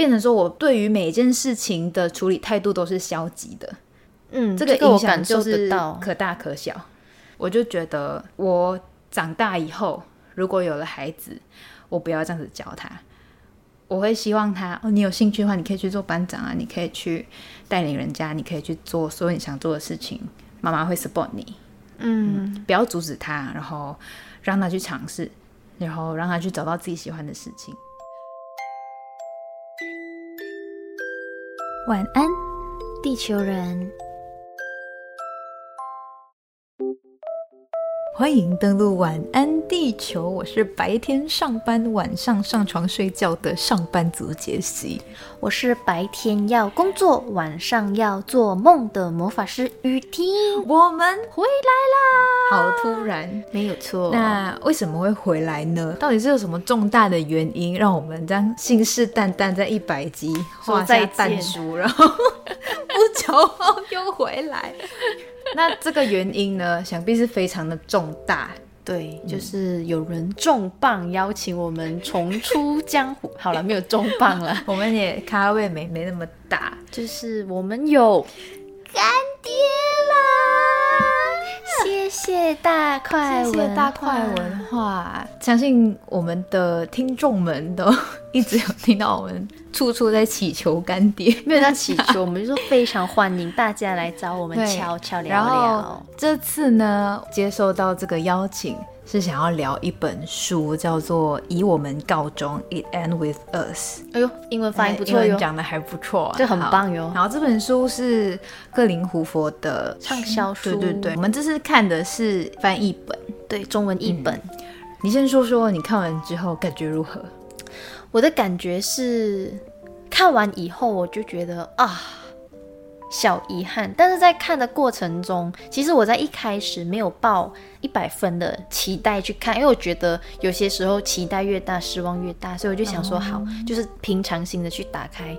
变成说我对于每一件事情的处理态度都是消极的，嗯，这个影响就是。可大可小。我就觉得我长大以后，如果有了孩子，我不要这样子教他。我会希望他哦，你有兴趣的话，你可以去做班长啊，你可以去带领人家，你可以去做所有你想做的事情，妈妈会 support 你。嗯，不要阻止他，然后让他去尝试，然后让他去找到自己喜欢的事情。晚安，地球人。欢迎登录晚安地球，我是白天上班、晚上上床睡觉的上班族杰西。我是白天要工作，晚上要做梦的魔法师雨婷。我们回来啦！好突然，没有错。那为什么会回来呢？到底是有什么重大的原因，让我们这样信誓旦旦在一百集画下淡书，然后 不久后又回来？那这个原因呢，想必是非常的重大。对，就是有人重磅邀请我们重出江湖。好了，没有重磅了，我们也咖位没没那么大，就是我们有！谢谢大快文，谢谢大快文化。相信我们的听众们都一直有听到我们处处在祈求干爹，没有在祈求，我们就说非常欢迎大家来找我们悄悄聊聊。这次呢，接受到这个邀请。是想要聊一本书，叫做《以我们告终》，It End with Us。哎呦，英文发音不错哟，讲的还不错，这很棒哟。然后这本书是克林胡佛的畅销书，对对对。我们这次看的是翻译本，对，中文译本。嗯、你先说说你看完之后感觉如何？我的感觉是，看完以后我就觉得啊。小遗憾，但是在看的过程中，其实我在一开始没有抱一百分的期待去看，因为我觉得有些时候期待越大，失望越大，所以我就想说好，就是平常心的去打开，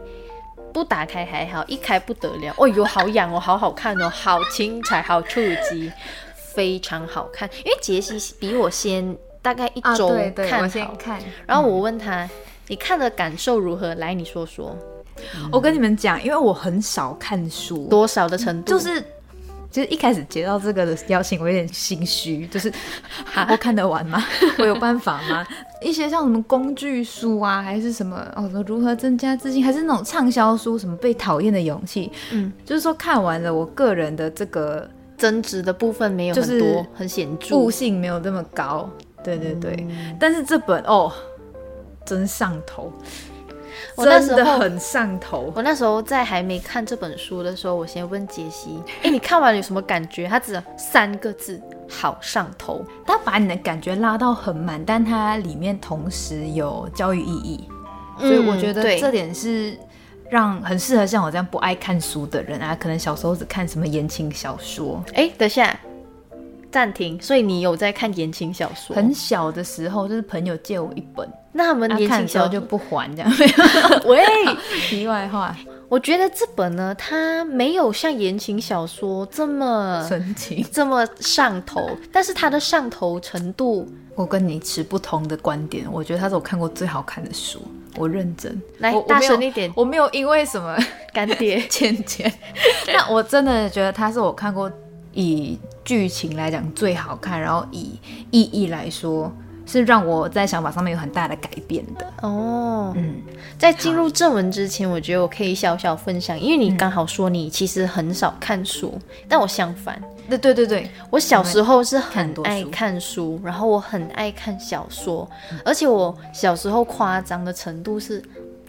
不打开还好，一开不得了，哦哟，好痒哦，好好看哦，好精彩，好触及，非常好看。因为杰西比我先大概一周看好，看，然后我问他，你看的感受如何？来，你说说。我跟你们讲，因为我很少看书，多少的程度，就是就是一开始接到这个的邀请，我有点心虚，就是我看得完吗？我有办法吗？一些像什么工具书啊，还是什么哦，如何增加自信，还是那种畅销书，什么被讨厌的勇气，嗯，就是说看完了，我个人的这个增值的部分没有很多，很显著，悟性没有这么高，对对对，但是这本哦，真上头。真的很上头。我那时候在还没看这本书的时候，我先问杰西：“哎，你看完有什么感觉？”他只三个字：好上头。他把你的感觉拉到很满，但它里面同时有教育意义，所以我觉得这点是让很适合像我这样不爱看书的人啊，可能小时候只看什么言情小说。哎，等下。暂停，所以你有在看言情小说？很小的时候，就是朋友借我一本，那他们言情小说就不还这样。喂，题外话，我觉得这本呢，它没有像言情小说这么纯情，这么上头，但是它的上头程度，我跟你持不同的观点。我觉得它是我看过最好看的书，我认真。来，大声一点，我没有因为什么干爹 欠钱，但我真的觉得它是我看过。以剧情来讲最好看，然后以意义来说是让我在想法上面有很大的改变的。哦。嗯，在进入正文之前，我觉得我可以小小分享，因为你刚好说你其实很少看书，但我相反，对对对对，我小时候是很爱看书，然后我很爱看小说，而且我小时候夸张的程度是，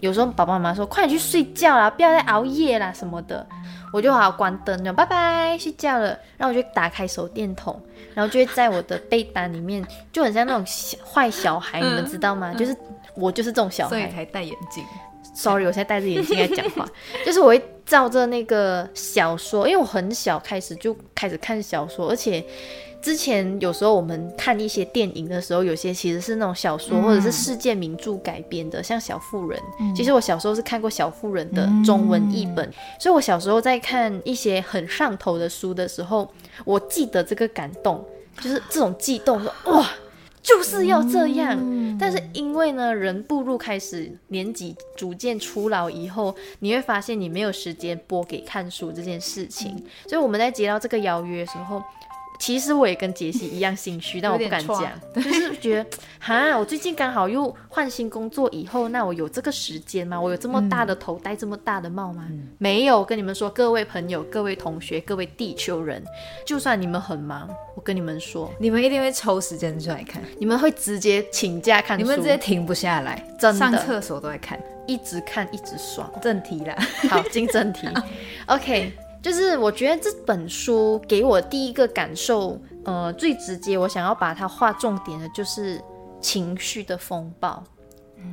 有时候爸爸妈妈说快点去睡觉啦，不要再熬夜啦什么的。我就好好关灯，就拜拜，睡觉了。然后我就打开手电筒，然后就会在我的被单里面，就很像那种坏小孩，你们知道吗？就是我就是这种小孩，所以才戴眼镜。Sorry，我现在戴着眼镜在讲话，就是我会照着那个小说，因为我很小开始就开始看小说，而且。之前有时候我们看一些电影的时候，有些其实是那种小说或者是世界名著改编的，像《小妇人》。其实我小时候是看过《小妇人》的中文译本，所以我小时候在看一些很上头的书的时候，我记得这个感动，就是这种悸动，说哇，就是要这样。嗯但是因为呢，人步入开始年纪逐渐初老以后，你会发现你没有时间播给看书这件事情。所以我们在接到这个邀约的时候，其实我也跟杰西一样心虚，但我不敢讲，就是觉得 哈，我最近刚好又换新工作以后，那我有这个时间吗？我有这么大的头，戴这么大的帽吗？没有。我跟你们说，各位朋友、各位同学、各位地球人，就算你们很忙，我跟你们说，你们一定会抽时间出来看，你们会直接请假看书，你们直接停不下来，真的上厕所都在看。一直看一直爽。正题啦，好，进正题。OK，就是我觉得这本书给我第一个感受，呃，最直接，我想要把它划重点的就是情绪的风暴。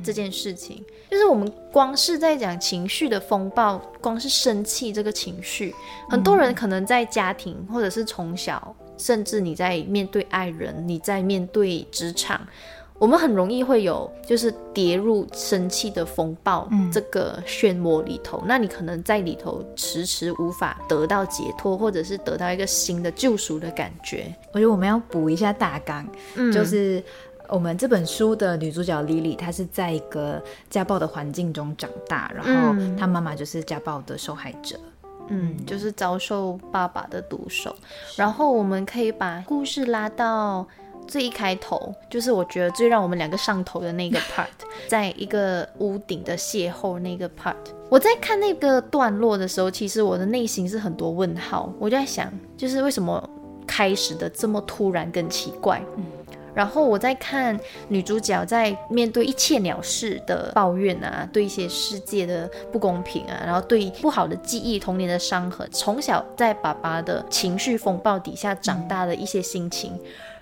这件事情，就是我们光是在讲情绪的风暴，光是生气这个情绪，很多人可能在家庭或者是从小，甚至你在面对爱人，你在面对职场，我们很容易会有就是跌入生气的风暴这个漩涡里头，那你可能在里头迟迟无法得到解脱，或者是得到一个新的救赎的感觉。我觉得我们要补一下大纲，嗯就是我们这本书的女主角 Lily，她是在一个家暴的环境中长大，然后嗯她妈妈就是家暴的受害者。嗯，就是遭受爸爸的毒手。然后我们可以把故事拉到最一开头，就是我觉得最让我们两个上头的那个 part，在一个屋顶的邂逅那个 part。我在看那个段落的时候，其实我的内心是很多问号，我就在想，就是为什么开始的这么突然跟奇怪。然后我在看女主角在面对一切鸟事的抱怨啊，对一些世界的不公平啊，然后对不好的记忆、童年的伤痕，从小在爸爸的情绪风暴底下长大的一些心情，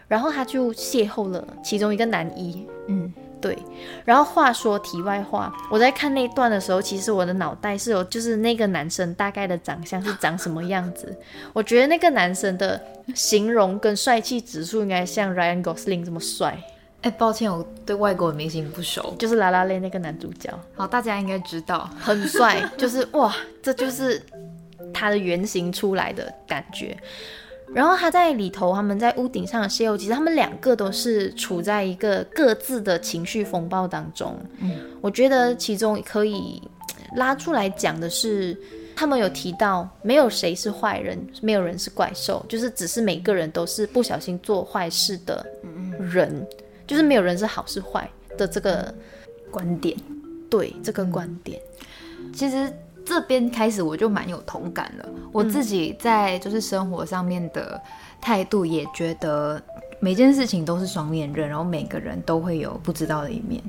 然后他就邂逅了其中一个男一，嗯，对。然后话说题外话，我在看那一段的时候，其实我的脑袋是有就是那个男生大概的长相是长什么样子，我觉得那个男生的形容跟帅气指数应该像 Ryan Gosling 这么帅，哎，抱歉，我对外国明星不熟。就是拉拉链那个男主角好，大家应该知道，很帅，就是哇，这就是他的原型出来的感觉。然后他在里头，他们在屋顶上的邂逅，其实他们两个都是处在一个各自的情绪风暴当中。嗯，我觉得其中可以拉出来讲的是，他们有提到，没有谁是坏人，没有人是怪兽，就是只是每个人都是不小心做坏事的人，就是没有人是好是坏的这个观点。对这个观点。其实这边开始我就蛮有同感了。我自己在就是生活上面的态度，也觉得每件事情都是双面刃，然后每个人都会有不知道的一面。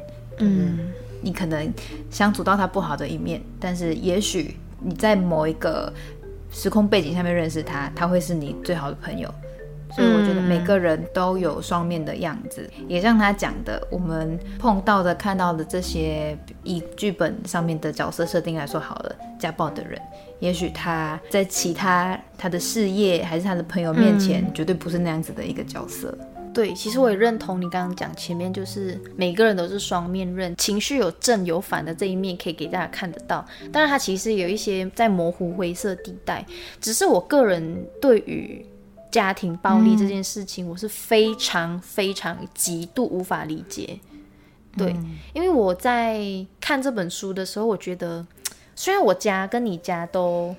嗯你可能相处到他不好的一面，但是也许你在某一个时空背景下面认识他，他会是你最好的朋友。所以我觉得每个人都有双面的样子，也像他讲的，我们碰到的、看到的这些，以剧本上面的角色设定来说好了，家暴的人，也许他在其他他的事业还是他的朋友面前，绝对不是那样子的一个角色。对，其实我也认同你刚刚讲前面，就是每个人都是双面刃，情绪有正有反的这一面可以给大家看得到。但是，它其实有一些在模糊灰色地带。只是我个人对于家庭暴力这件事情，我是非常非常极度无法理解。对，因为我在看这本书的时候，我觉得 虽然我家跟你家都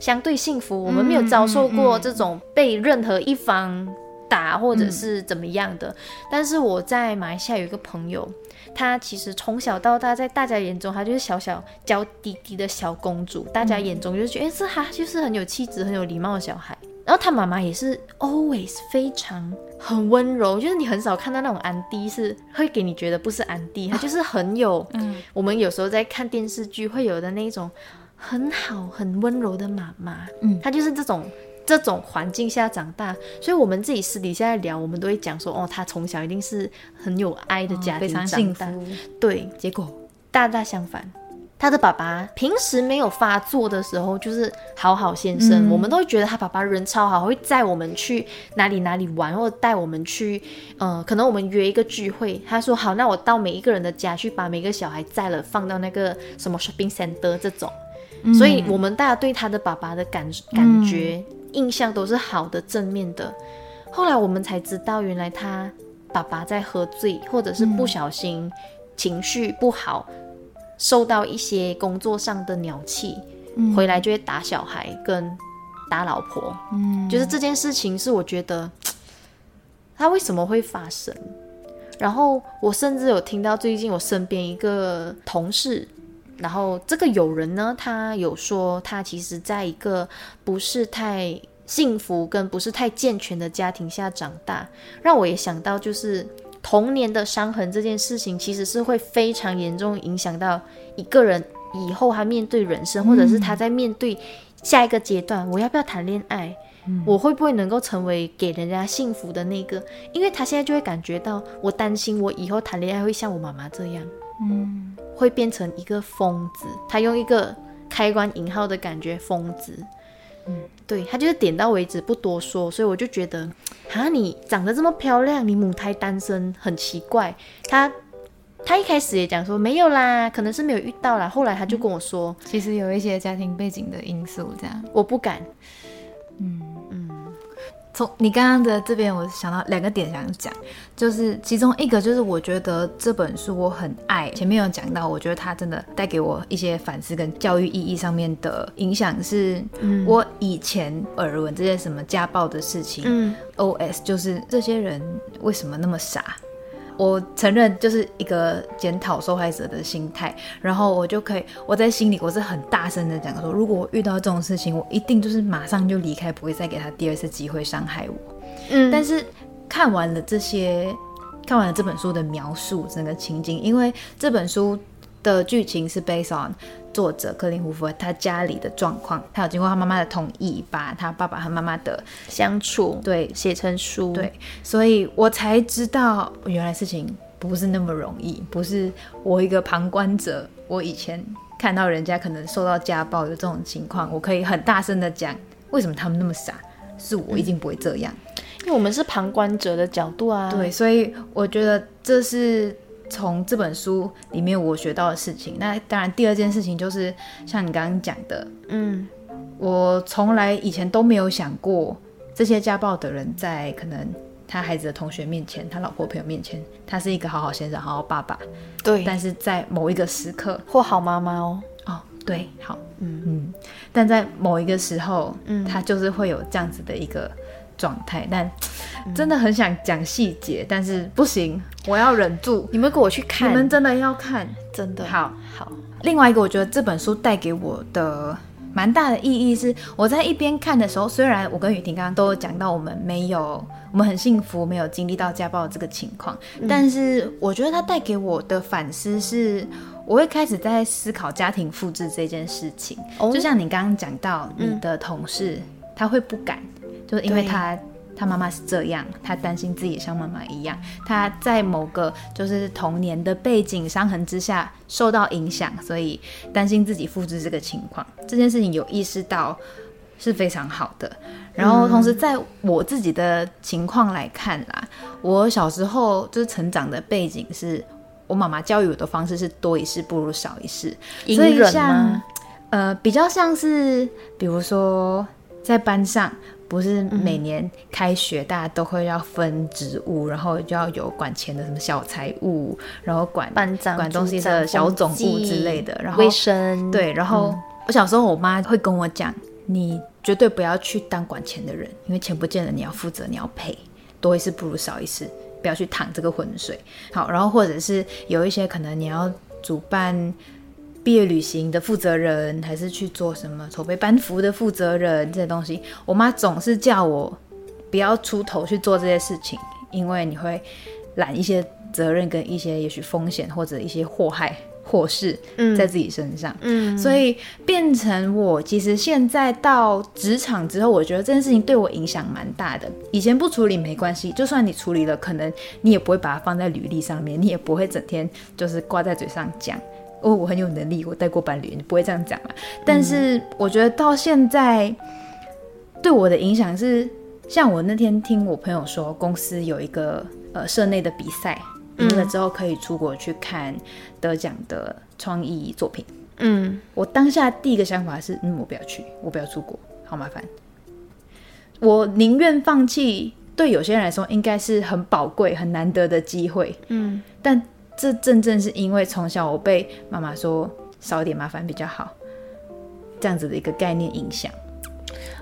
相对幸福，我们没有遭受过这种被任何一方打或者是怎么样的，但是我在马来西亚有一个朋友，她其实从小到大在大家眼中，她就是小小娇滴滴的小公主，大家眼中就觉得，哎、这她就是很有气质、很有礼貌的小孩。然后他妈妈也是 always 非常很温柔，就是你很少看到那种安迪是会给你觉得不是安迪，她就是很有，嗯我们有时候在看电视剧会有的那种很好、很温柔的妈妈，嗯她就是这种。这种环境下长大，所以我们自己私底下聊，我们都会讲说，哦，她从小一定是很有爱的家庭长常幸福大。。对，结果大大相反。他的爸爸平时没有发作的时候，就是好好先生，嗯。我们都会觉得他爸爸人超好，会载我们去哪里哪里玩，或者带我们去，呃，可能我们约一个聚会，他说好，那我到每一个人的家去，把每个小孩载了，放到那个什么 shopping center 这种，所以我们大家对他的爸爸的感感觉、印象都是好的、正面的。后来我们才知道，原来他爸爸在喝醉，或者是不小心情绪不好，受到一些工作上的鸟气，回来就会打小孩跟打老婆。嗯，就是这件事情是我觉得 他为什么会发生？然后我甚至有听到最近我身边一个同事。然后这个友人呢，他有说他其实在一个不是太幸福跟不是太健全的家庭下长大，让我也想到就是童年的伤痕这件事情，其实是会非常严重影响到一个人以后他面对人生，或者是他在面对下一个阶段，我要不要谈恋爱，我会不会能够成为给人家幸福的那个？因为他现在就会感觉到，我担心我以后谈恋爱会像我妈妈这样。嗯，会变成一个疯子。他用一个开关引号的感觉，疯子。嗯，对他就是点到为止，不多说。所以我就觉得，啊，你长得这么漂亮，你母胎单身很奇怪。他他一开始也讲说没有啦，可能是没有遇到啦。后来他就跟我说，其实有一些家庭背景的因素，这样我不敢。嗯。从你刚刚的这边，我想到两个点想讲，就是其中一个就是我觉得这本书我很爱，前面有讲到，我觉得它真的带给我一些反思跟教育意义上面的影响，是我以前耳闻这些什么家暴的事情，嗯，OS 就是这些人为什么那么傻。我承认，就是一个检讨受害者的心态，然后我就可以，我在心里我是很大声的讲说，如果我遇到这种事情，我一定就是马上就离开，不会再给他第二次机会伤害我。嗯，但是看完了这些，看完了这本书的描述，整个情景，因为这本书。的剧情是 based on 作者克林胡佛他家里的状况，他有经过他妈妈的同意，把他爸爸和妈妈的相处。对写成书，对，所以我才知道原来事情不是那么容易，不是我一个旁观者，我以前看到人家可能受到家暴的这种情况，我可以很大声的讲，为什么他们那么傻，是我一定不会这样，因为我们是旁观者的角度啊，对，所以我觉得这是。从这本书里面我学到的事情，那当然第二件事情就是像你刚刚讲的，嗯，我从来以前都没有想过这些家暴的人在可能他孩子的同学面前、他老婆朋友面前，他是一个好好先生、好好爸爸，对，但是在某一个时刻或好妈妈哦，哦，对，好，嗯。嗯，但在某一个时候，嗯，他就是会有这样子的一个。状态，但真的很想讲细节，但是不行，我要忍住。你们给我去看，你们真的要看，真的好好。另外一个，我觉得这本书带给我的蛮大的意义是，我在一边看的时候，虽然我跟雨婷刚刚都有讲到，我们没有，我们很幸福，没有经历到家暴这个情况，但是我觉得它带给我的反思是，我会开始在思考家庭复制这件事情。就像你刚刚讲到，你的同事他会不敢。就是因为他他妈妈是这样，他担心自己像妈妈一样，他在某个就是童年的背景伤痕之下受到影响，所以担心自己复制这个情况。这件事情有意识到是非常好的。然后同时在我自己的情况来看啦，我小时候就是成长的背景是我妈妈教育我的方式是多一事不如少一事，所以像呃比较像是比如说在班上。不是每年开学大家都会要分职务，然后就要有管钱的什么小财务，然后管班长、管东西的小总务之类的，然后卫生对。然后我小时候我妈会跟我讲，你绝对不要去当管钱的人，因为钱不见了你要负责，你要赔，多一事不如少一事，不要去淌这个浑水。好，然后或者是有一些可能你要主办。毕业旅行的负责人，还是去做什么筹备班服的负责人这些东西，我妈总是叫我不要出头去做这些事情，因为你会揽一些责任跟一些也许风险或者一些祸害祸事在自己身上。嗯，所以变成我其实现在到职场之后，我觉得这件事情对我影响蛮大的。以前不处理没关系，就算你处理了，可能你也不会把它放在履历上面，你也不会整天就是挂在嘴上讲。哦，我很有能力，我带过伴侣，你不会这样讲嘛？但是我觉得到现在对我的影响是，像我那天听我朋友说，公司有一个呃社内的比赛，赢了之后可以出国去看得奖的创意作品。嗯，我当下第一个想法是，嗯，我不要去，我不要出国，好麻烦。我宁愿放弃对有些人来说应该是很宝贵、很难得的机会。嗯但这正正是因为从小我被妈妈说少一点麻烦比较好，这样子的一个概念影响。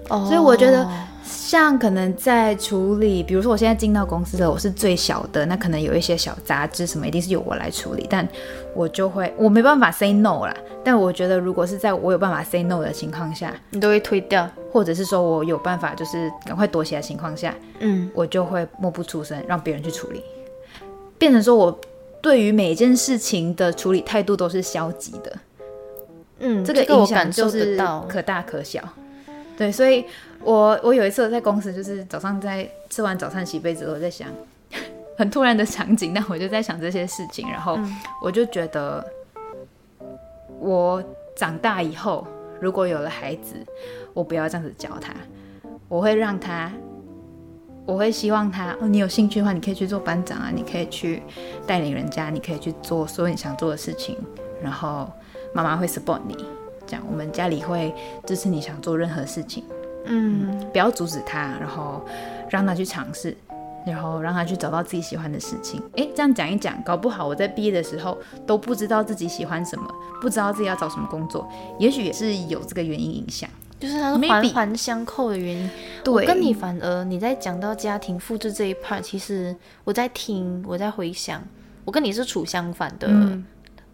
哦所以我觉得像可能在处理，比如说我现在进到公司了，我是最小的，那可能有一些小杂志什么，一定是由我来处理，但我就会我没办法 say no 啦。但我觉得如果是在我有办法 say no 的情况下，你都会推掉。或者是说我有办法就是赶快躲起来的情况下，嗯我就会默不出声，让别人去处理，变成说我对于每件事情的处理态度都是消极的。嗯，这个个我影响就是。可大可小。对，所以我我有一次我在公司，就是早上在吃完早餐洗杯子，我在想很突然的场景，但我就在想这些事情，然后嗯我就觉得我长大以后如果有了孩子，我不要这样子教他，我会让他。我会希望他哦，你有兴趣的话，你可以去做班长啊，你可以去带领人家，你可以去做所有你想做的事情，然后妈妈会 support 你，这样我们家里会支持你想做任何事情，嗯不要阻止他，然后让他去尝试，然后让他去找到自己喜欢的事情。诶，这样讲一讲，搞不好我在毕业的时候都不知道自己喜欢什么，不知道自己要找什么工作，也许也是有这个原因影响。就是它是环环相扣的原因。对我跟你反而你在讲到家庭复制这一 part，其实我在听，我在回想，我跟你是处相反的嗯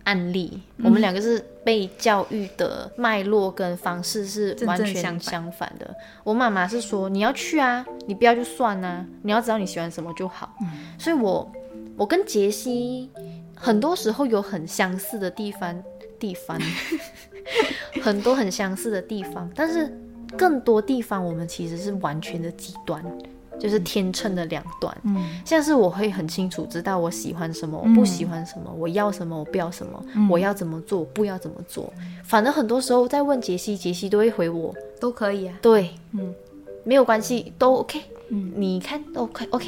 案例。我们两个是被教育的脉络跟方式是完全相反相反的。我妈妈是说你要去啊，你不要就算啊，你要知道你喜欢什么就好。所以我我跟杰西很多时候有很相似的地方，地方 很多很相似的地方，但是更多地方我们其实是完全的极端，就是天秤的两端。嗯像是我会很清楚知道我喜欢什么，我不喜欢什么，我要什么，我不要什么，我要怎么做，不要怎么做。反正很多时候在问杰西，杰西都会回我，都可以啊。对，嗯，没有关系，都 OK。嗯你看都 OK OK。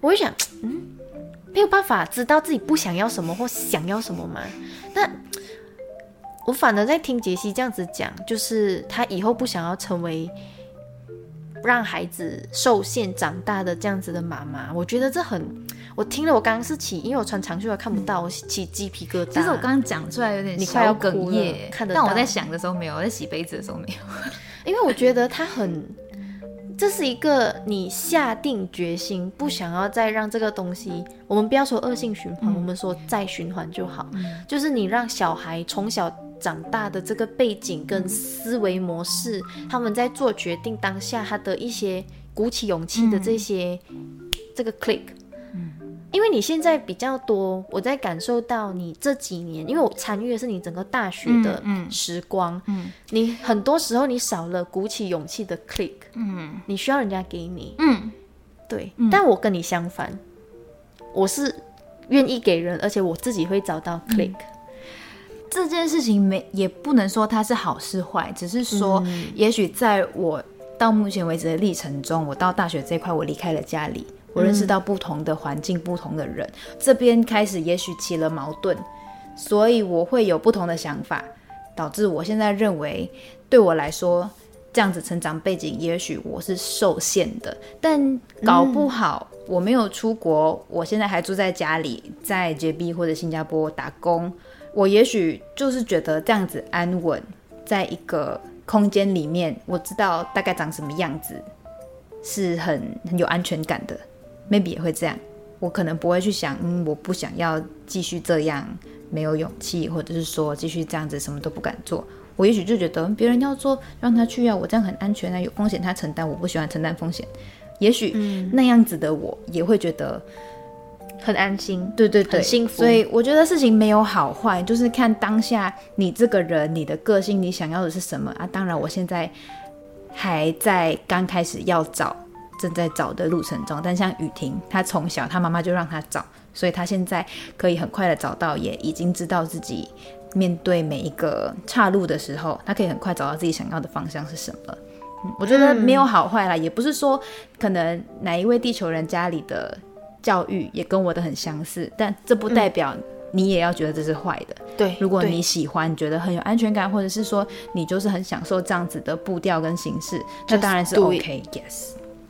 我就想，嗯，没有办法知道自己不想要什么或想要什么嘛。那我反而在听杰西这样子讲，就是他以后不想要成为让孩子受限长大的这样子的妈妈。我觉得这很，我听了我刚刚是起，因为我穿长袖还看不到，我起鸡皮疙瘩。其实我刚刚讲出来有点你快要哽咽，看得到但我在想的时候没有，我在洗杯子的时候没有。因为我觉得他很，这是一个你下定决心不想要再让这个东西，我们不要说恶性循环，我们说再循环就好。就是你让小孩从小长大的这个背景跟思维模式，他们在做决定当下他的一些鼓起勇气的这些、这个 click。因为你现在比较多，我在感受到你这几年，因为我参与的是你整个大学的时光，嗯。你很多时候你少了鼓起勇气的 click，嗯。你需要人家给你，嗯。对。但我跟你相反，我是愿意给人，而且我自己会找到 click。这件事情没也不能说它是好是坏，只是说，嗯。也许在我到目前为止的历程中，我到大学这一块，我离开了家里，我认识到不同的环境、不同的人，这边开始也许起了矛盾，所以我会有不同的想法，导致我现在认为对我来说。这样子成长背景，也许我是受限的，但搞不好我没有出国，我现在还住在家里，在 JB 或者新加坡打工，我也许就是觉得这样子安稳，在一个空间里面，我知道大概长什么样子，是很很有安全感的。Maybe 也会这样，我可能不会去想，嗯，我不想要继续这样，没有勇气，或者是说继续这样子什么都不敢做。我也许就觉得别人要做，让他去啊，我这样很安全啊，有风险他承担，我不喜欢承担风险。也许那样子的我也会觉得很安心，对对对，很幸福所以我觉得事情没有好坏，就是看当下你这个人、你的个性、你想要的是什么啊。当然，我现在还在刚开始要找、正在找的路程中。但像雨婷，她从小她妈妈就让她找，所以她现在可以很快的找到，也已经知道自己面对每一个岔路的时候，她可以很快找到自己想要的方向是什么。嗯，我觉得没有好坏啦，也不是说可能哪一位地球人家里的教育也跟我的很相似，但这不代表你也要觉得这是坏的。对。如果你喜欢，你觉得很有安全感，或者是说你就是很享受这样子的步调跟形式，那当然是 do it OK。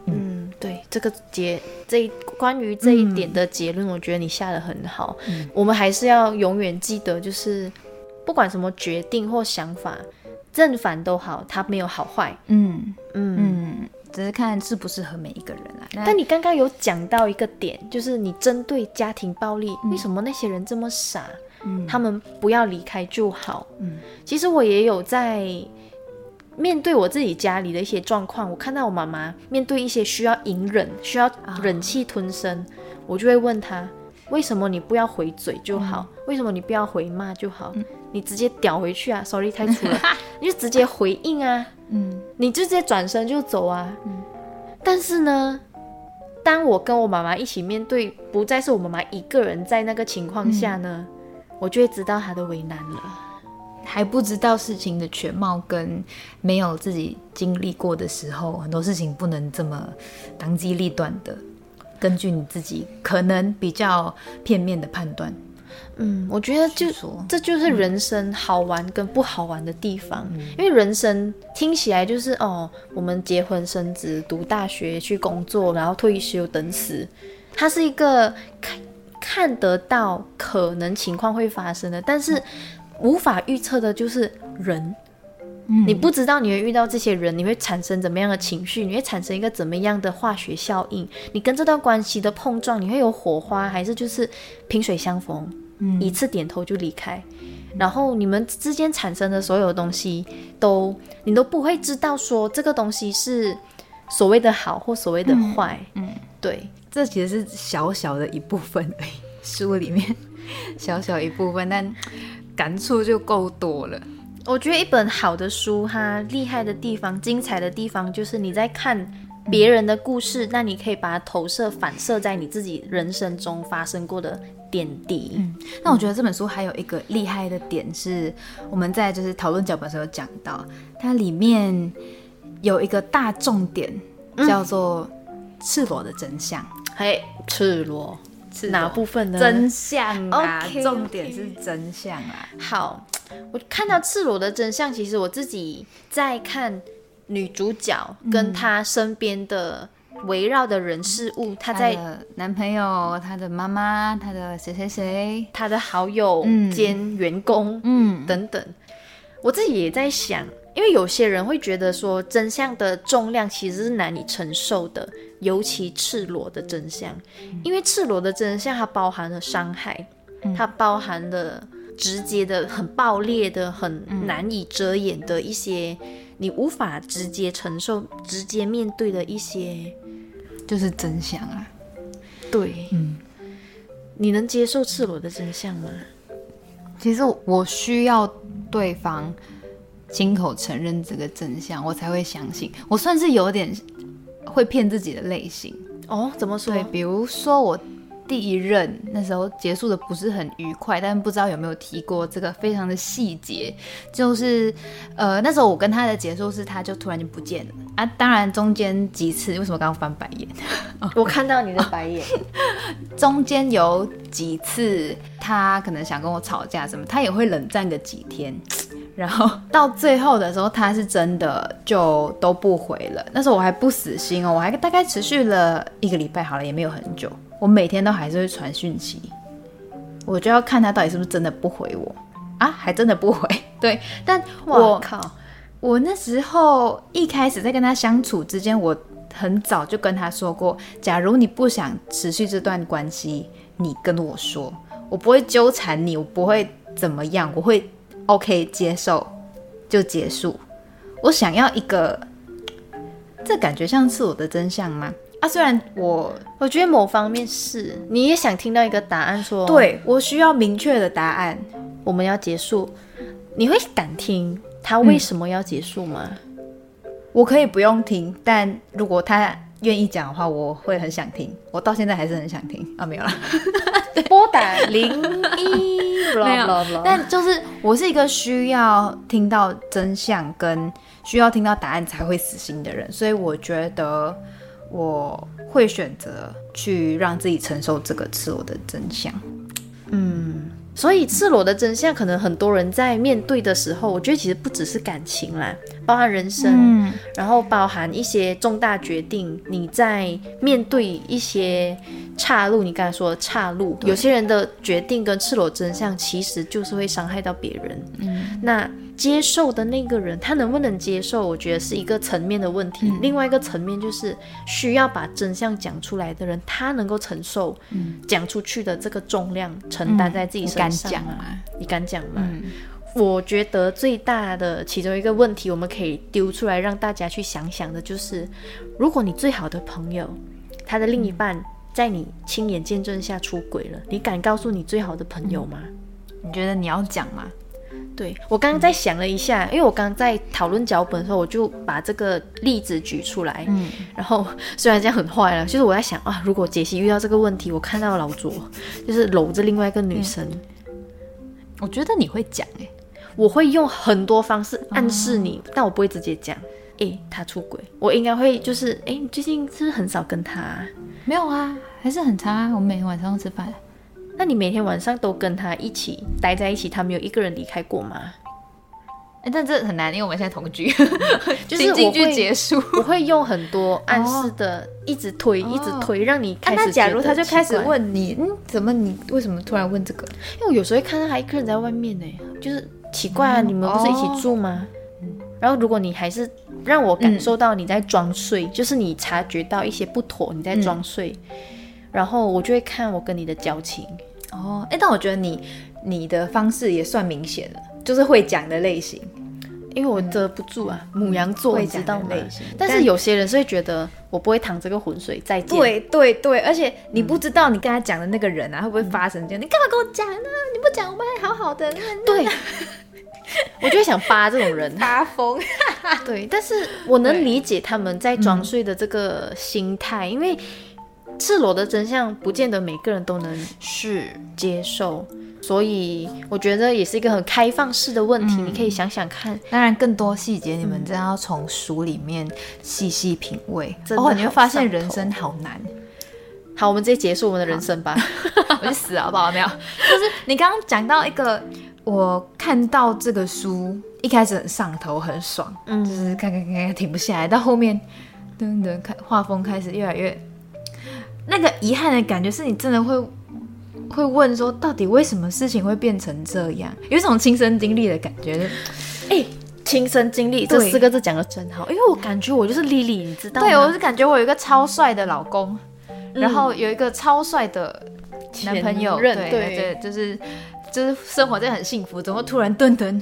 嗯，对，这个结这一关于这一点的结论，我觉得你下的很好。我们还是要永远记得，就是不管什么决定或想法，正反都好，它没有好坏。嗯嗯。嗯，只是看适不适合每一个人啊。但你刚刚有讲到一个点，就是你针对家庭暴力，为什么那些人这么傻？嗯他们不要离开就好。嗯，其实我也有在面对我自己家里的一些状况，我看到我妈妈面对一些需要隐忍、需要忍气吞声，我就会问她：为什么你不要回嘴就好？为什么你不要回骂就好？你直接屌回去啊！Sorry，太粗了，你就直接回应啊！嗯你就直接转身就走啊。嗯但是呢，当我跟我妈妈一起面对，不再是我妈妈一个人在那个情况下呢，我就会知道她的为难了。还不知道事情的全貌，跟没有自己经历过的时候，很多事情不能这么当机立断的，根据你自己可能比较片面的判断嗯，我觉得就说。这就是人生好玩跟不好玩的地方，因为人生听起来就是哦，我们结婚生子、读大学、去工作，然后退休等死，它是一个看看得到可能情况会发生的，但是无法预测的就是人。嗯。你不知道你会遇到这些人，你会产生怎么样的情绪，你会产生一个怎么样的化学效应，你跟这段关系的碰撞，你会有火花，还是就是萍水相逢，嗯。一次点头就离开，然后你们之间产生的所有东西都你都不会知道说这个东西是所谓的好或所谓的坏，嗯，对，这其实是小小的一部分而已，书里面 小小一部分，但感触就够多了。我觉得一本好的书，它厉害的地方、精彩的地方，就是你在看别人的故事，那你可以把它投射、反射在你自己人生中发生过的点滴。那我觉得这本书还有一个厉害的点是，我们在就是讨论脚本的时候讲到，它里面有一个大重点叫做赤裸的真相。嘿，赤裸，赤裸哪部分呢？真相啊重点是真相啊。好，我看到赤裸的真相，其实我自己在看女主角跟她身边的围绕的人事物，她她在的男朋友、她的妈妈、她的谁谁谁，她的好友嗯兼员工，嗯，等等。我自己也在想，因为有些人会觉得说真相的重量其实是难以承受的，尤其赤裸的真相，因为赤裸的真相它包含了伤害，它包含了直接的、很爆裂的、很难以遮掩的一些你无法直接承受、直接面对的一些。就是真相啊。对，嗯，你能接受赤裸的真相吗？其实我需要对方亲口承认这个真相，我才会相信。我算是有点会骗自己的类型。哦，怎么说？对，比如说我第一任那时候结束的不是很愉快，但不知道有没有提过这个非常的细节，就是呃那时候我跟他的结束是他就突然就不见了啊，当然中间几次为什么刚刚翻白眼？我看到你的白眼。中间有几次他可能想跟我吵架什么，他也会冷战个几天。然后到最后的时候，他是真的就都不回了。那时候我还不死心哦，我还大概持续了一个礼拜，好了也没有很久。我每天都还是会传讯息，我就要看他到底是不是真的不回我啊，还真的不回。对，但我我靠，我那时候一开始在跟他相处之间，我很早就跟他说过，假如你不想持续这段关系，你跟我说，我不会纠缠你，我不会怎么样，我会 OK 接受就结束。我想要一个，这感觉像是我的真相吗？啊，虽然我我觉得某方面是，你也想听到一个答案说，，对我需要明确的答案，我们要结束，你会敢听他为什么要结束吗？我可以不用听，但如果他愿意讲的话，我会很想听。我到现在还是很想听啊，没有了。拨打零一，没有但就是我是一个需要听到真相跟需要听到答案才会死心的人，所以我觉得我会选择去让自己承受这个赤裸的真相。嗯所以赤裸的真相，可能很多人在面对的时候，我觉得其实不只是感情啦，包含人生，嗯，然后包含一些重大决定，你在面对一些岔路，你刚才说的岔路，有些人的决定跟赤裸真相，其实就是会伤害到别人。嗯，那接受的那个人，他能不能接受，我觉得是一个层面的问题。另外一个层面就是需要把真相讲出来的人，他能够承受讲出去的这个重量，承担在自己身上吗？讲吗？你敢讲吗？我觉得最大的其中一个问题，我们可以丢出来让大家去想想的，就是如果你最好的朋友，他的另一半在你亲眼见证下出轨了，你敢告诉你最好的朋友吗？你觉得你要讲吗？对我刚刚在想了一下，因为我刚刚在讨论脚本的时候，我就把这个例子举出来。嗯，然后虽然这样很坏了，就是我在想啊，如果杰西遇到这个问题，我看到老卓就是搂着另外一个女生，我觉得你会讲哎、我会用很多方式暗示你，但我不会直接讲。诶，他出轨，我应该会就是，诶，你最近是不是很少跟他啊、没有啊，还是很长啊。我们每天晚上都吃饭，那你每天晚上都跟他一起待在一起，他没有一个人离开过吗？哎、但这很难，因为我们现在同居，就是我会结束。我会用很多暗示的，一直推，一直推，让你开啊、始、那假如他就开始，问你，嗯，怎么你为什么突然问这个？因为我有时候会看到他一个人在外面呢，就是奇怪啊，你们不是一起住吗？然后如果你还是让我感受到你在装睡，就是你察觉到一些不妥，你在装睡，然后我就会看我跟你的交情。哦，哎，但我觉得你你的方式也算明显了，就是会讲的类型，因为我遮不住啊，母羊座会你知道类型？但是有些人是会觉得我不会淌这个浑水，再见。对对对，而且你不知道你跟他讲的那个人啊，会不会发生这样？你干嘛跟我讲呢？你不讲，我们还好好的。对，我就会想扒这种人。发疯，对，但是我能理解他们在装睡的这个心态，因为赤裸的真相不见得每个人都能是接受，所以我觉得也是一个很开放式的问题。你可以想想看，当然，更多细节你们真要从书里面细细品味，哦，你会发现人生好难。好，我们直接结束我们的人生吧。我去死好不好？没有，就是你刚刚讲到一个，我看到这个书一开始很上头，很爽，嗯。就是看看看看停不下来，到后面噔噔看画风开始越来越，那个遗憾的感觉是你真的会会问说，到底为什么事情会变成这样？有一种亲身经历的感觉，就哎、亲身经历这四个字讲的真好，因为我感觉我就是 Lily，你知道吗？对我是感觉我有一个超帅的老公，然后有一个超帅的男朋友，对对。对，就是就是生活在很幸福，怎么突然噔噔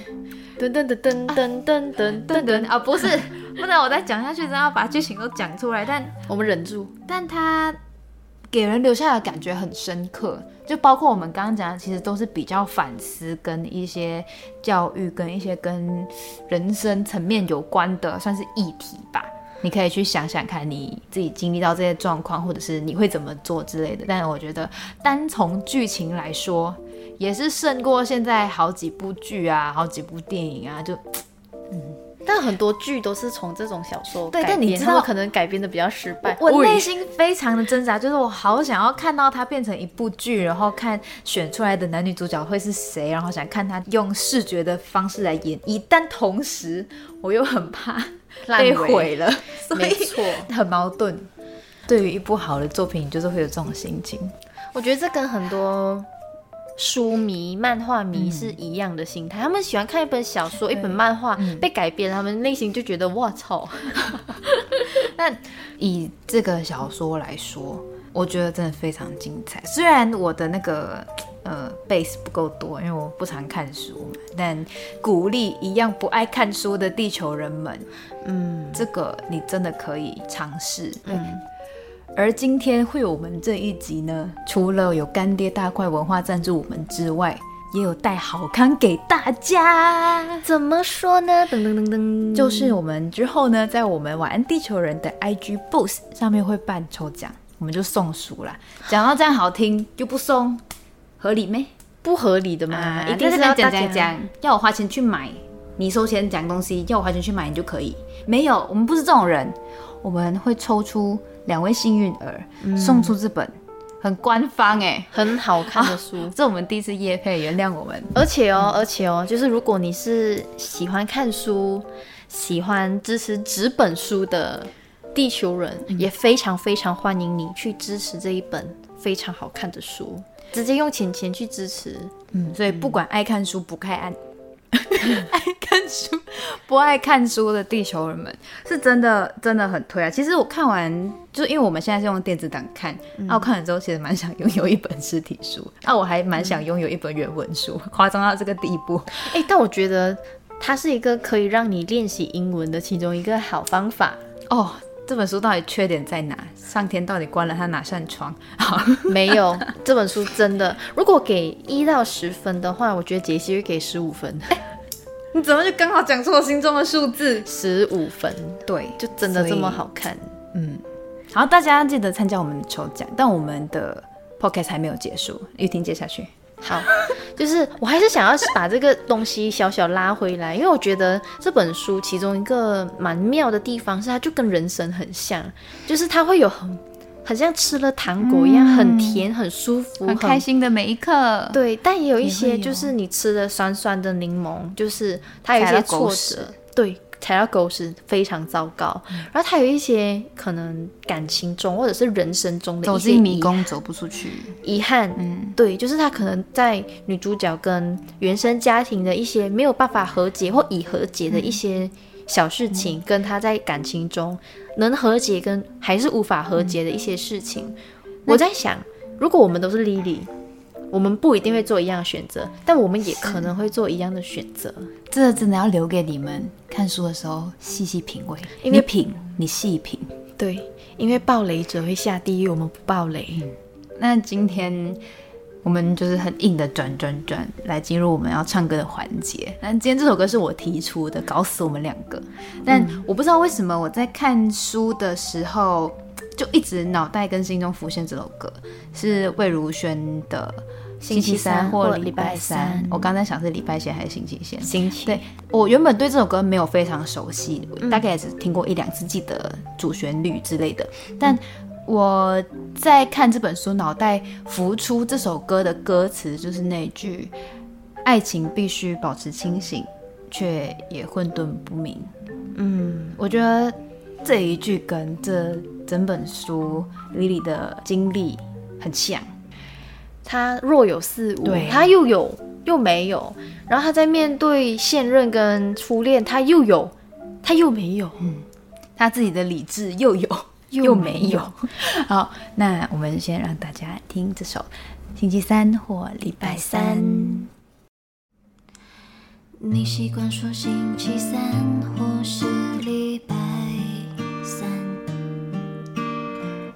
噔噔噔噔噔噔，顿顿啊？不是，不能我再讲下去，真的要把剧情都讲出来。但我们忍住。但他给人留下的感觉很深刻，就包括我们刚刚讲的，其实都是比较反思跟一些教育跟一些跟人生层面有关的，算是议题吧。你可以去想想看，你自己经历到这些状况，或者是你会怎么做之类的。但是我觉得，单从剧情来说，也是胜过现在好几部剧啊，好几部电影啊，就嗯但很多剧都是从这种小说对改编但你知道可能改编的比较失败。我内心非常的挣扎，就是我好想要看到它变成一部剧，然后看选出来的男女主角会是谁，然后想看他用视觉的方式来演绎，但同时我又很怕被毁了，没错，很矛盾。对于一部好的作品，你就是会有这种心情。我觉得这跟很多书迷、漫画迷是一样的心态。他们喜欢看一本小说、一本漫画、被改编，他们内心就觉得哇操，但以这个小说来说，我觉得真的非常精彩。虽然我的那个呃 base 不够多，因为我不常看书嘛，但鼓励一样不爱看书的地球人们，嗯，这个你真的可以尝试。嗯而今天会有我们这一集呢，除了有干爹大块文化赞助我们之外，也有带好康给大家。怎么说呢？噔噔噔噔，就是我们之后呢，在我们晚安地球人的 IG Boost 上面会办抽奖，我们就送书啦。讲到这样好听就不送，合理没？不合理的嘛，啊，一定是要讲讲讲，要我花钱去买，你收钱讲东西，要我花钱去买你就可以。没有，我们不是这种人，我们会抽出两位幸运儿，送出这本很官方哎、很好看的书。这我们第一次夜配，原谅我们。而且哦，而且哦，就是如果你是喜欢看书、喜欢支持纸本书的地球人，也非常非常欢迎你去支持这一本非常好看的书，直接用钱钱去支持。嗯，所以不管爱看书不看爱 爱看书 不爱看书的地球人们，是真的真的很推啊！其实我看完，就因为我们现在是用电子档看，那、我看完之后其实蛮想拥有一本实体书，那、我还蛮想拥有一本原文书，夸张到这个地步。哎、但我觉得它是一个可以让你练习英文的其中一个好方法。哦，这本书到底缺点在哪？上天到底关了他哪扇窗？好，没有这本书真的，如果给一到十分的话，我觉得杰西会给十五分，你怎么就刚好讲出我心中的数字？十五分对，就真的这么好看。嗯好，大家记得参加我们的抽奖，但我们的 podcast 还没有结束，玉婷接下去。好，就是我还是想要把这个东西小小拉回来，因为我觉得这本书其中一个蛮妙的地方是，它就跟人生很像，就是它会有很很像吃了糖果一样，很甜、很舒服、很开。心的每一刻。对，但也有一些就是你吃了酸酸的柠檬，就是它有一些挫折，对，踩到狗屎非常糟糕。然后他有一些可能感情中或者是人生中的走一些迷宫走不出去。遗憾，嗯，对，就是他可能在女主角跟原生家庭的一些没有办法和解或已和解的一些小事情，跟他在感情中能和解跟还是无法和解的一些事情。我在想，如果我们都是 Lily，我们不一定会做一样的选择，但我们也可能会做一样的选择。这真的要留给你们看书的时候细细品味，因为你品，你细品。对，因为暴雷者会下地狱，我们不暴雷。那今天我们就是很硬的转转转来进入我们要唱歌的环节。那今天这首歌是我提出的，搞死我们两个。但我不知道为什么我在看书的时候，就一直脑袋跟心中浮现这首歌，是魏如萱的。星期三或礼拜三，我刚才想是礼拜天还是星期天？星期对我原本对这首歌没有非常熟悉，我大概也只听过一两次，记得主旋律之类的。但我在看这本书，脑袋浮出这首歌的歌词，就是那句“爱情必须保持清醒，却也混沌不明”。嗯，我觉得这一句跟这整本书里里的经历很像。他若有似无，对。他又有又没有，然后他在面对现任跟初恋，他又有，他又没有，他自己的理智又有又没有。好，那我们先让大家听这首星期三或礼拜三。你习惯说星期三或是礼拜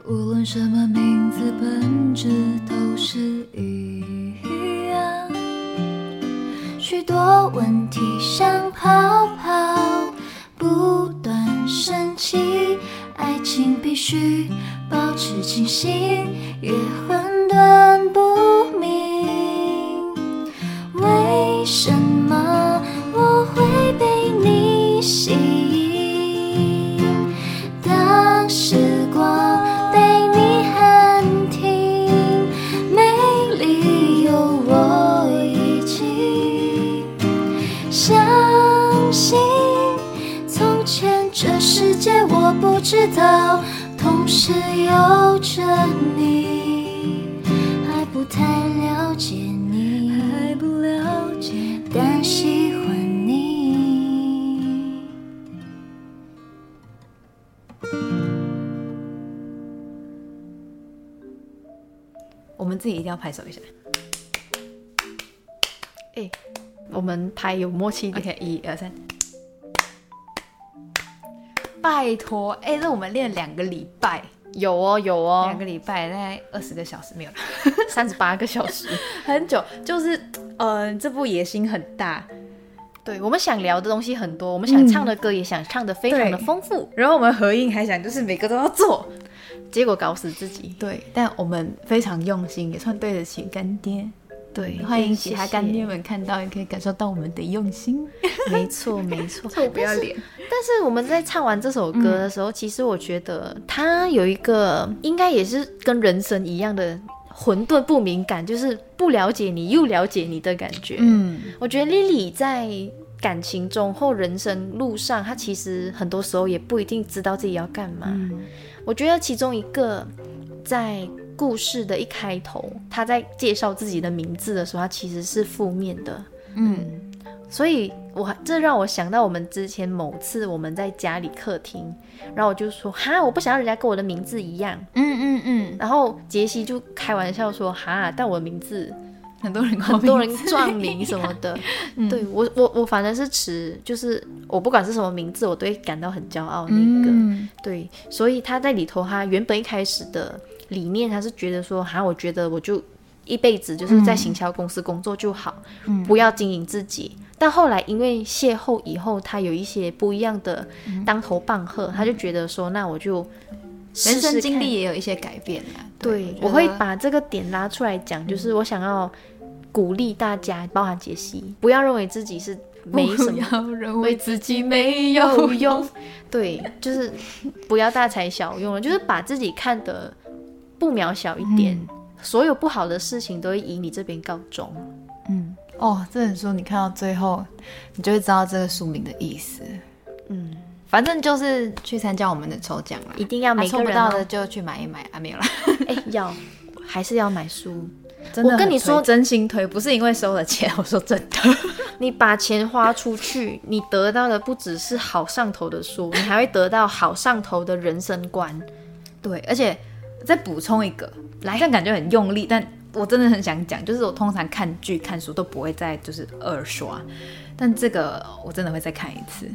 无论什么名字，本质都是一样。许多问题像泡泡不断升起，爱情必须保持清醒，越混沌不明。为什么我会被你吸知道，同时有着你，还不太了解你，还不了解，但喜欢你。我们自己一定要拍手一下。哎，我们拍有默契一点。OK，一二三。拜托，哎、那我们练两个礼拜，有哦，有哦两，个礼拜大概二十个小时没有了，三十八个小时。很久。就是，呃，这部野心很大，对我们想聊的东西很多，我们想唱的歌也想唱的非常的对丰富，然后我们合音还想就是每个都要做，结果搞死自己。对，但我们非常用心，也算对得起干爹。对欢迎其他干爹们看到，也可以感受到我们的用心。没错，没错。臭不要脸，但是我们在唱完这首歌的时候，其实我觉得它有一个应该也是跟人生一样的混沌不敏感，就是不了解你又了解你的感觉。嗯，我觉得 Lily 在感情中或人生路上，她其实很多时候也不一定知道自己要干嘛。我觉得其中一个在故事的一开头，他在介绍自己的名字的时候，他其实是负面的。嗯，所以我这让我想到我们之前某次我们在家里客厅，然后我就说哈，我不想要人家跟我的名字一样。嗯嗯嗯，然后杰西就开玩笑说哈，但我的名字很多人很多人撞名什么的。对我我我反正是持，就是我不管是什么名字，我都会感到很骄傲那个。嗯对，所以他在里头，他原本一开始的理念，他是觉得说哈，我觉得我就一辈子就是在行销公司工作就好，不要经营自己。但后来因为邂逅以后，他有一些不一样的当头棒喝，他就觉得说，那我就试人生经历也有一些改变呀。对，我我会把这个点拉出来讲，就是我想要鼓励大家，包含杰西，不要认为自己是没什么，不要认为自己没有用。对，就是不要大材小用了，就是把自己看得不渺小一点，所有不好的事情都会以你这边告终。嗯，哦，这本书你看到最后，你就会知道这个书名的意思。嗯，反正就是去参加我们的抽奖啦，一定要啊抽不到每个人哦的就去买一买啊，没有啦。哎、要还是要买书。真的我跟你说真心推，不是因为收了钱，我说真的。你把钱花出去，你得到的不只是好上头的书，你还会得到好上头的人生观。对，而且再补充一个，来，这样感觉很用力，但我真的很想讲，就是我通常看剧、看书都不会再就是二刷，但这个我真的会再看一次。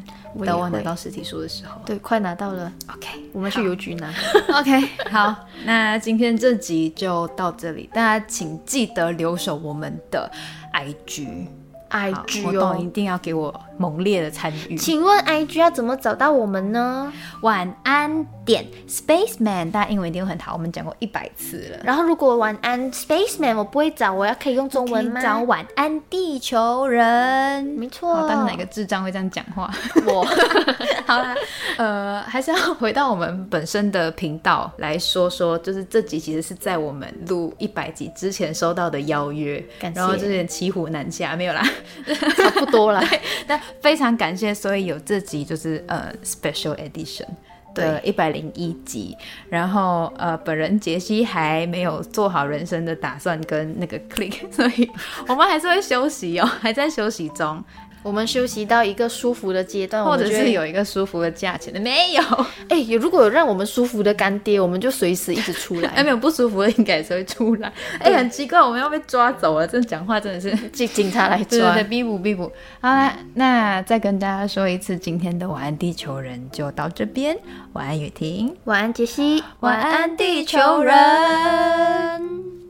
等我拿到实体书的时候对，快拿到了，，OK，我们去邮局拿。OK，好，那今天这集就到这里，大家请记得留守我们的 IG。好 IG 活动一哦，定要给我猛烈的参与。请问 IG 要怎么找到我们呢？晚安点 Spaceman，大家英文一定会很好，我们讲过一百次了。然后如果晚安 Spaceman 我不会找，我要可以用中文吗？找晚安地球人。没错好，但是哪个智障会这样讲话？我 好啦，呃，还是要回到我们本身的频道来说说，就是这集其实是在我们录一百集之前收到的邀约，感谢然后就有点骑虎难下，没有啦。差不多啦。但非常感谢，所以有这集就是呃 special edition 的一百零一集，然后呃本人杰西还没有做好人生的打算跟那个 click，所以我们还是会休息哦，还在休息中，我们休息到一个舒服的阶段，或者是有一个舒服的价钱的没有，哎、有如果有让我们舒服的干爹，我们就随时一直出 哎来。没有不舒服的应该也是会出来，哎很奇怪，我们要被抓走了，这讲话真的是。警警察来抓对对对，逼捕逼捕。好啦，那再跟大家说一次，今天的晚安地球人就到这边。晚安雨婷，晚安，杰西。晚安地球人。